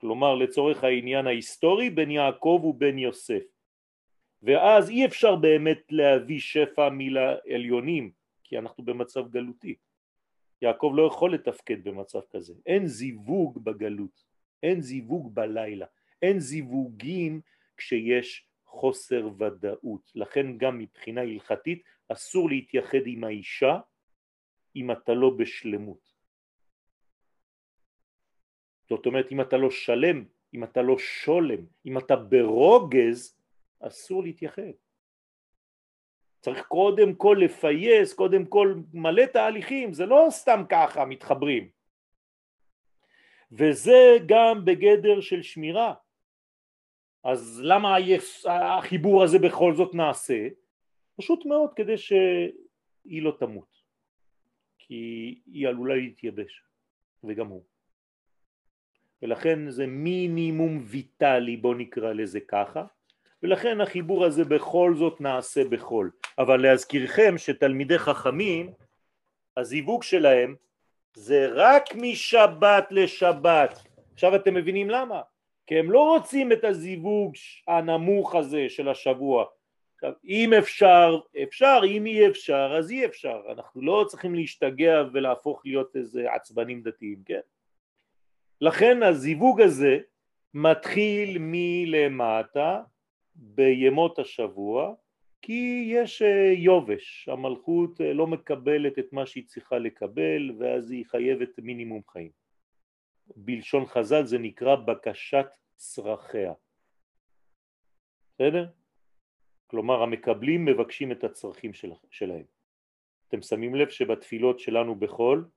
כלומר לצורך העניין ההיסטורי בין יעקב ובין יוסף. ואז אי אפשר באמת להביא שפע מלעליונים, כי אנחנו במצב גלותי. יעקב לא יכול לתפקד במצב כזה, אין זיווג בגלות, אין זיווג בלילה, אין זיווגים כשיש חוסר ודאות, לכן גם מבחינה הלכתית אסור להתייחד עם האישה אם אתה לא בשלמות. זאת אומרת אם אתה לא שלם, אם אתה לא שולם, אם אתה ברוגז, אסור להתייחד. צריך קודם כל לפייס, קודם כל מלא תהליכים, זה לא סתם ככה מתחברים. וזה גם בגדר של שמירה. אז למה החיבור הזה בכל זאת נעשה? פשוט מאוד כדי שהיא לא תמות, כי היא עלולה להתייבש, וגם הוא. ולכן זה מינימום ויטלי, בוא נקרא לזה ככה, ולכן החיבור הזה בכל זאת נעשה בכל. אבל להזכירכם שתלמידי חכמים, הזיווג שלהם זה רק משבת לשבת. עכשיו אתם מבינים למה? כי הם לא רוצים את הזיווג הנמוך הזה של השבוע. עכשיו, אם אפשר, אפשר, אם אי אפשר, אז אי אפשר. אנחנו לא צריכים להשתגע ולהפוך להיות איזה עצבנים דתיים, כן? לכן הזיווג הזה מתחיל מלמטה בימות השבוע כי יש אה, יובש, המלכות אה, לא מקבלת את מה שהיא צריכה לקבל ואז היא חייבת מינימום חיים. בלשון חז"ל זה נקרא בקשת צרכיה. בסדר? כלומר המקבלים מבקשים את הצרכים של, שלהם. אתם שמים לב שבתפילות שלנו בחול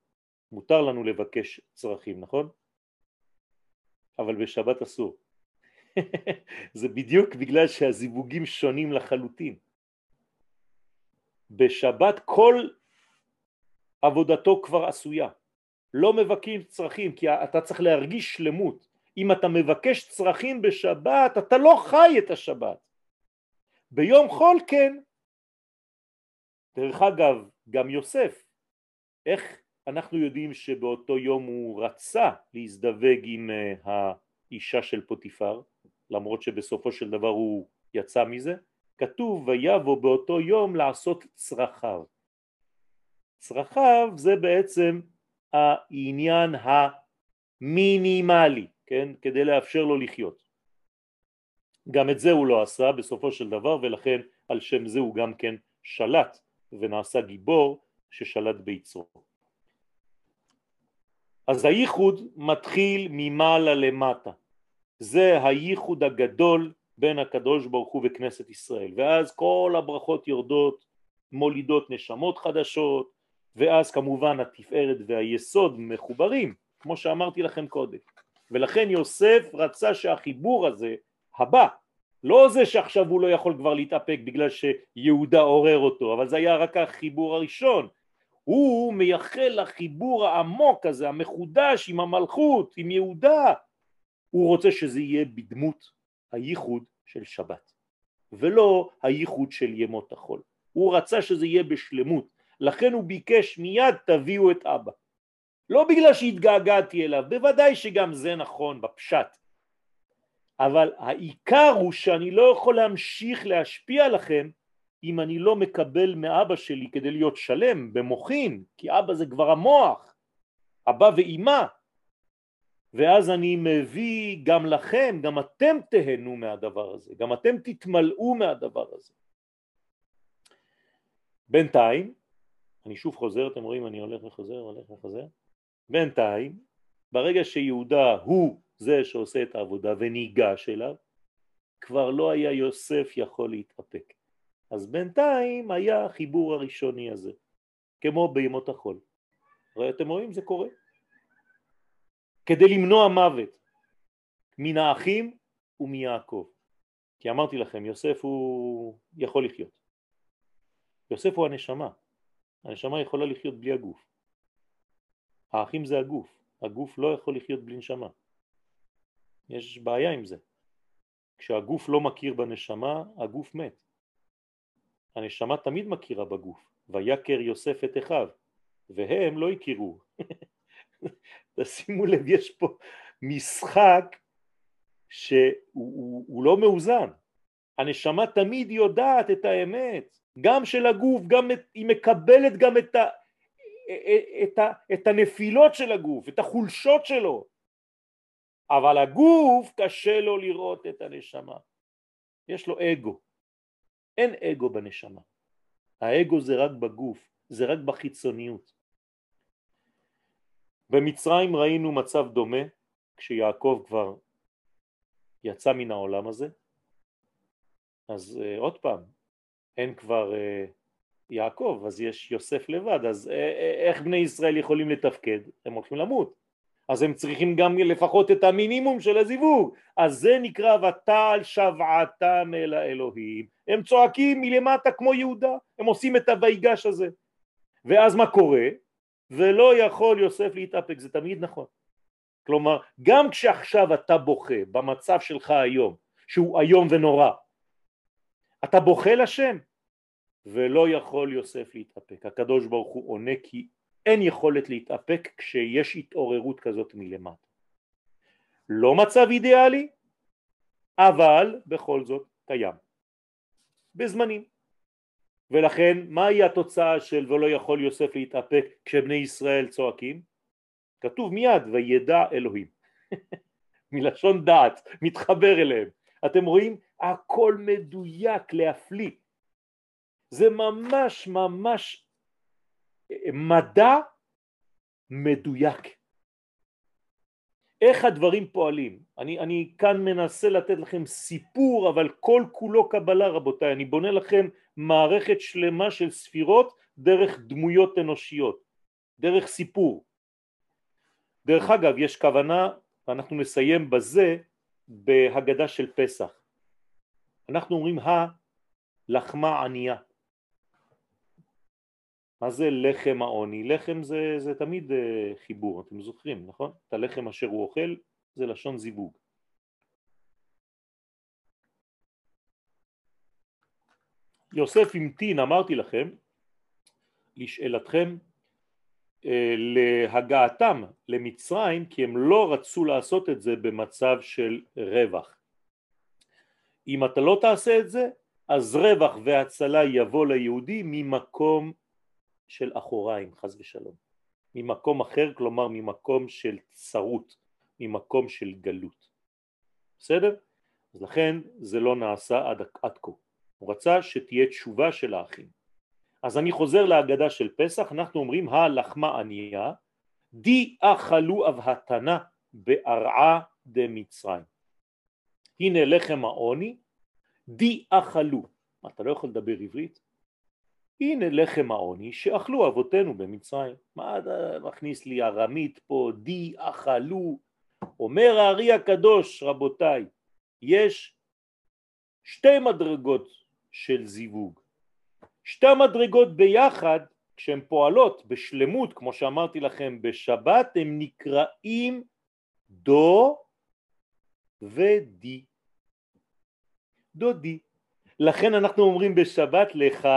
מותר לנו לבקש צרכים, נכון? אבל בשבת אסור. (laughs) זה בדיוק בגלל שהזיווגים שונים לחלוטין. בשבת כל עבודתו כבר עשויה. לא מבקשים צרכים כי אתה צריך להרגיש שלמות. אם אתה מבקש צרכים בשבת אתה לא חי את השבת. ביום חול כן. דרך אגב, גם יוסף, איך אנחנו יודעים שבאותו יום הוא רצה להזדווג עם אה, האישה של פוטיפר, למרות שבסופו של דבר הוא יצא מזה? כתוב ויבוא באותו יום לעשות צרכיו. צרכיו זה בעצם העניין המינימלי, כן? כדי לאפשר לו לחיות. גם את זה הוא לא עשה בסופו של דבר ולכן על שם זה הוא גם כן שלט ונעשה גיבור ששלט ביצרו. אז הייחוד מתחיל ממעלה למטה, זה הייחוד הגדול בין הקדוש ברוך הוא וכנסת ישראל. ואז כל הברכות יורדות מולידות נשמות חדשות ואז כמובן התפארת והיסוד מחוברים כמו שאמרתי לכם קודם. ולכן יוסף רצה שהחיבור הזה הבא לא זה שעכשיו הוא לא יכול כבר להתאפק בגלל שיהודה עורר אותו אבל זה היה רק החיבור הראשון. הוא מייחל לחיבור העמוק הזה המחודש עם המלכות עם יהודה. הוא רוצה שזה יהיה בדמות הייחוד של שבת ולא הייחוד של ימות החול. הוא רצה שזה יהיה בשלמות. לכן הוא ביקש מיד תביאו את אבא. לא בגלל שהתגעגעתי אליו בוודאי שגם זה נכון בפשט. אבל העיקר הוא שאני לא יכול להמשיך להשפיע לכם אם אני לא מקבל מאבא שלי כדי להיות שלם במוחין כי אבא זה כבר המוח. אבא ואימא ואז אני מביא גם לכם, גם אתם תהנו מהדבר הזה, גם אתם תתמלאו מהדבר הזה. בינתיים, אני שוב חוזר, אתם רואים אני הולך וחוזר, הולך וחוזר, בינתיים, ברגע שיהודה הוא זה שעושה את העבודה וניגש אליו, כבר לא היה יוסף יכול להתאפק. אז בינתיים היה החיבור הראשוני הזה, כמו בימות החול. הרי אתם רואים זה קורה. כדי למנוע מוות מן האחים ומיעקב. כי אמרתי לכם, יוסף הוא יכול לחיות. יוסף הוא הנשמה. הנשמה יכולה לחיות בלי הגוף. האחים זה הגוף. הגוף לא יכול לחיות בלי נשמה. יש בעיה עם זה. כשהגוף לא מכיר בנשמה, הגוף מת. הנשמה תמיד מכירה בגוף. ויקר יוסף את אחיו, והם לא הכירו. (laughs) תשימו לב, יש פה משחק שהוא הוא, לא מאוזן. הנשמה תמיד יודעת את האמת, גם של הגוף, גם את, היא מקבלת גם את, ה, את, ה, את הנפילות של הגוף, את החולשות שלו, אבל הגוף קשה לו לראות את הנשמה, יש לו אגו, אין אגו בנשמה, האגו זה רק בגוף, זה רק בחיצוניות. במצרים ראינו מצב דומה כשיעקב כבר יצא מן העולם הזה. אז uh, עוד פעם אין כבר uh, יעקב אז יש יוסף לבד אז uh, איך בני ישראל יכולים לתפקד? הם הולכים למות. אז הם צריכים גם לפחות את המינימום של הזיווג. אז זה נקרא ותעל שבעתם אל האלוהים הם צועקים מלמטה כמו יהודה. הם עושים את הויגש הזה. ואז מה קורה? ולא יכול יוסף להתאפק, זה תמיד נכון. כלומר, גם כשעכשיו אתה בוכה במצב שלך היום, שהוא איום ונורא, אתה בוכה לשם, ולא יכול יוסף להתאפק. הקדוש ברוך הוא עונה כי אין יכולת להתאפק כשיש התעוררות כזאת מלמטה. לא מצב אידיאלי, אבל בכל זאת קיים. בזמנים. ולכן מהי התוצאה של ולא יכול יוסף להתאפק כשבני ישראל צועקים? כתוב מיד וידע אלוהים (laughs) מלשון דעת מתחבר אליהם. אתם רואים? הכל מדויק להפליא. זה ממש ממש מדע מדויק. איך הדברים פועלים. אני, אני כאן מנסה לתת לכם סיפור, אבל כל כולו קבלה רבותיי, אני בונה לכם מערכת שלמה של ספירות דרך דמויות אנושיות, דרך סיפור. דרך אגב, יש כוונה, ואנחנו נסיים בזה, בהגדה של פסח. אנחנו אומרים הלחמה ענייה. מה זה לחם העוני? לחם זה, זה תמיד אה, חיבור, אתם זוכרים, נכון? את הלחם אשר הוא אוכל זה לשון זיווג. יוסף המתין, אמרתי לכם, לשאלתכם, אה, להגעתם למצרים כי הם לא רצו לעשות את זה במצב של רווח. אם אתה לא תעשה את זה, אז רווח והצלה יבוא ליהודי ממקום של אחוריים, חז ושלום. ממקום אחר, כלומר ממקום של צרות, ממקום של גלות. בסדר? אז לכן זה לא נעשה עד, עד כה. הוא רצה שתהיה תשובה של האחים. אז אני חוזר להגדה של פסח, אנחנו אומרים הלחמה ענייה, די אכלו אבהתנה בארעה דמצרים. הנה לחם העוני, די אכלו. אתה לא יכול לדבר עברית? הנה לחם העוני שאכלו אבותינו במצרים. מה אתה מכניס לי ארמית פה, די אכלו? אומר הארי הקדוש, רבותיי, יש שתי מדרגות של זיווג. שתי המדרגות ביחד, כשהן פועלות בשלמות, כמו שאמרתי לכם בשבת, הם נקראים דו ודי. דו די. לכן אנחנו אומרים בשבת לך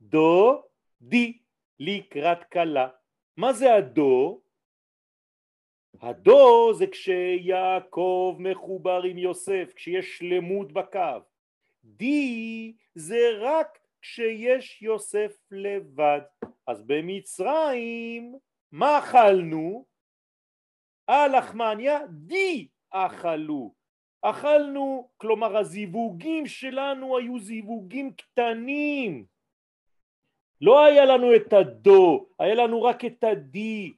דו די לקראת כלה. מה זה הדו? הדו זה כשיעקב מחובר עם יוסף, כשיש שלמות בקו. די זה רק כשיש יוסף לבד. אז במצרים מה אכלנו? הלחמניה די אכלו. אכלנו, כלומר הזיווגים שלנו היו זיווגים קטנים. לא היה לנו את הדו, היה לנו רק את הדי.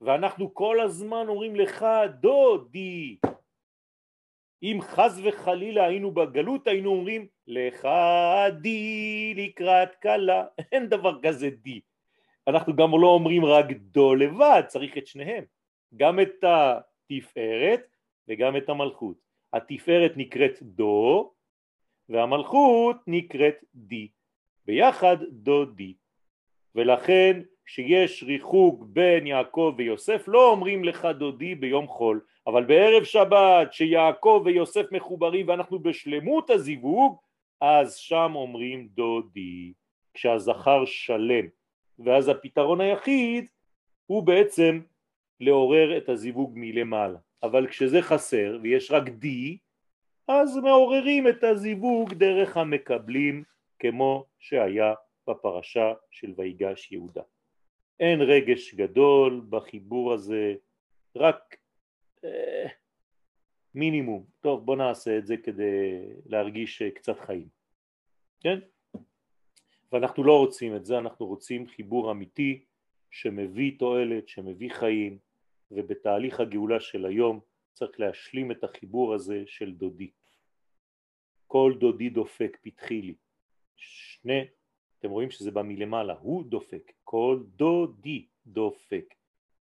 ואנחנו כל הזמן אומרים לך דו די. אם חז וחלילה היינו בגלות היינו אומרים לך די לקראת כלה, (laughs) אין דבר כזה די. אנחנו גם לא אומרים רק דו לבד, צריך את שניהם, גם את התפארת וגם את המלכות. התפארת נקראת דו והמלכות נקראת די. ביחד דודי. ולכן כשיש ריחוק בין יעקב ויוסף לא אומרים לך דודי ביום חול, אבל בערב שבת שיעקב ויוסף מחוברים ואנחנו בשלמות הזיווג, אז שם אומרים דודי, כשהזכר שלם. ואז הפתרון היחיד הוא בעצם לעורר את הזיווג מלמעלה. אבל כשזה חסר ויש רק די, אז מעוררים את הזיווג דרך המקבלים כמו שהיה בפרשה של ויגש יהודה. אין רגש גדול בחיבור הזה, רק מינימום. טוב בוא נעשה את זה כדי להרגיש קצת חיים, כן? ואנחנו לא רוצים את זה, אנחנו רוצים חיבור אמיתי שמביא תועלת, שמביא חיים, ובתהליך הגאולה של היום צריך להשלים את החיבור הזה של דודי. כל דודי דופק פתחי לי, שני, אתם רואים שזה בא מלמעלה, הוא דופק, כל דודי דופק,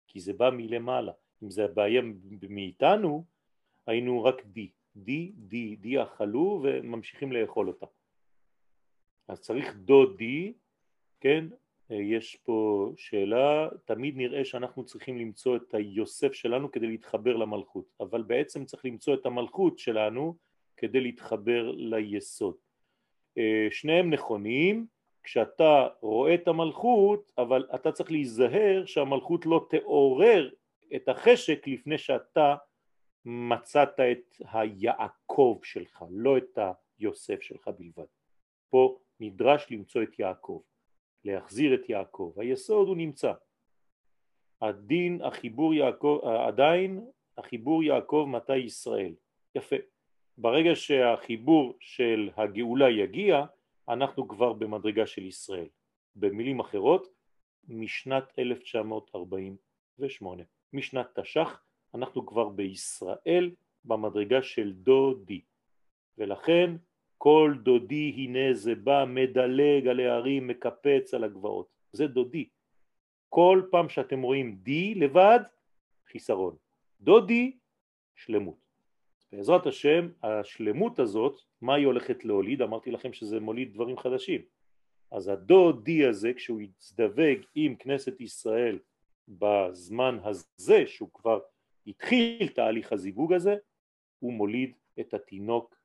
כי זה בא מלמעלה, אם זה בעיה מאיתנו, היינו רק די, די, די, די אכלו וממשיכים לאכול אותה. אז צריך דודי, כן, יש פה שאלה, תמיד נראה שאנחנו צריכים למצוא את היוסף שלנו כדי להתחבר למלכות, אבל בעצם צריך למצוא את המלכות שלנו כדי להתחבר ליסוד. אה, שניהם נכונים כשאתה רואה את המלכות אבל אתה צריך להיזהר שהמלכות לא תעורר את החשק לפני שאתה מצאת את היעקב שלך, לא את היוסף שלך בלבד. פה נדרש למצוא את יעקב, להחזיר את יעקב, היסוד הוא נמצא. הדין החיבור יעקב, עדיין החיבור יעקב מתי ישראל, יפה. ברגע שהחיבור של הגאולה יגיע, אנחנו כבר במדרגה של ישראל. במילים אחרות, משנת 1948, משנת תש"ח אנחנו כבר בישראל במדרגה של דודי. ולכן כל דודי הנה זה בא מדלג על הערים מקפץ על הגבעות. זה דודי. כל פעם שאתם רואים די לבד חיסרון. דודי שלמות. בעזרת השם השלמות הזאת מה היא הולכת להוליד? אמרתי לכם שזה מוליד דברים חדשים. אז הדודי הזה כשהוא יצדבק עם כנסת ישראל בזמן הזה שהוא כבר התחיל תהליך הזיווג הזה הוא מוליד את התינוק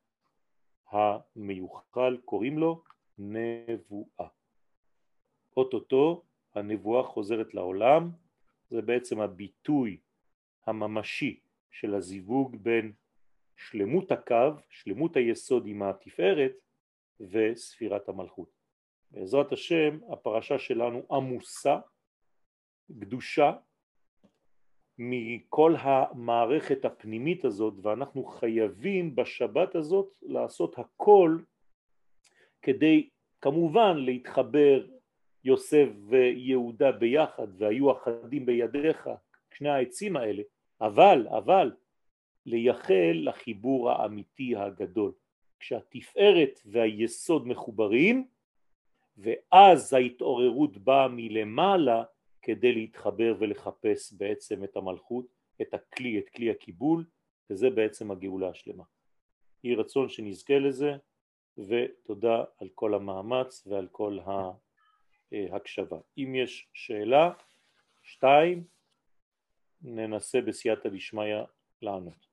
המיוחל קוראים לו נבואה אוטוטו הנבואה חוזרת לעולם זה בעצם הביטוי הממשי של הזיווג בין שלמות הקו, שלמות היסוד עם התפארת וספירת המלכות. בעזרת השם הפרשה שלנו עמוסה, קדושה, מכל המערכת הפנימית הזאת ואנחנו חייבים בשבת הזאת לעשות הכל כדי כמובן להתחבר יוסף ויהודה ביחד והיו אחדים בידיך שני העצים האלה אבל אבל לייחל לחיבור האמיתי הגדול. כשהתפארת והיסוד מחוברים ואז ההתעוררות באה מלמעלה כדי להתחבר ולחפש בעצם את המלכות, את הכלי, את כלי הקיבול, וזה בעצם הגאולה השלמה. יהי רצון שנזכה לזה, ותודה על כל המאמץ ועל כל ההקשבה. אם יש שאלה, שתיים, ננסה בסייעתא דשמיא לענות.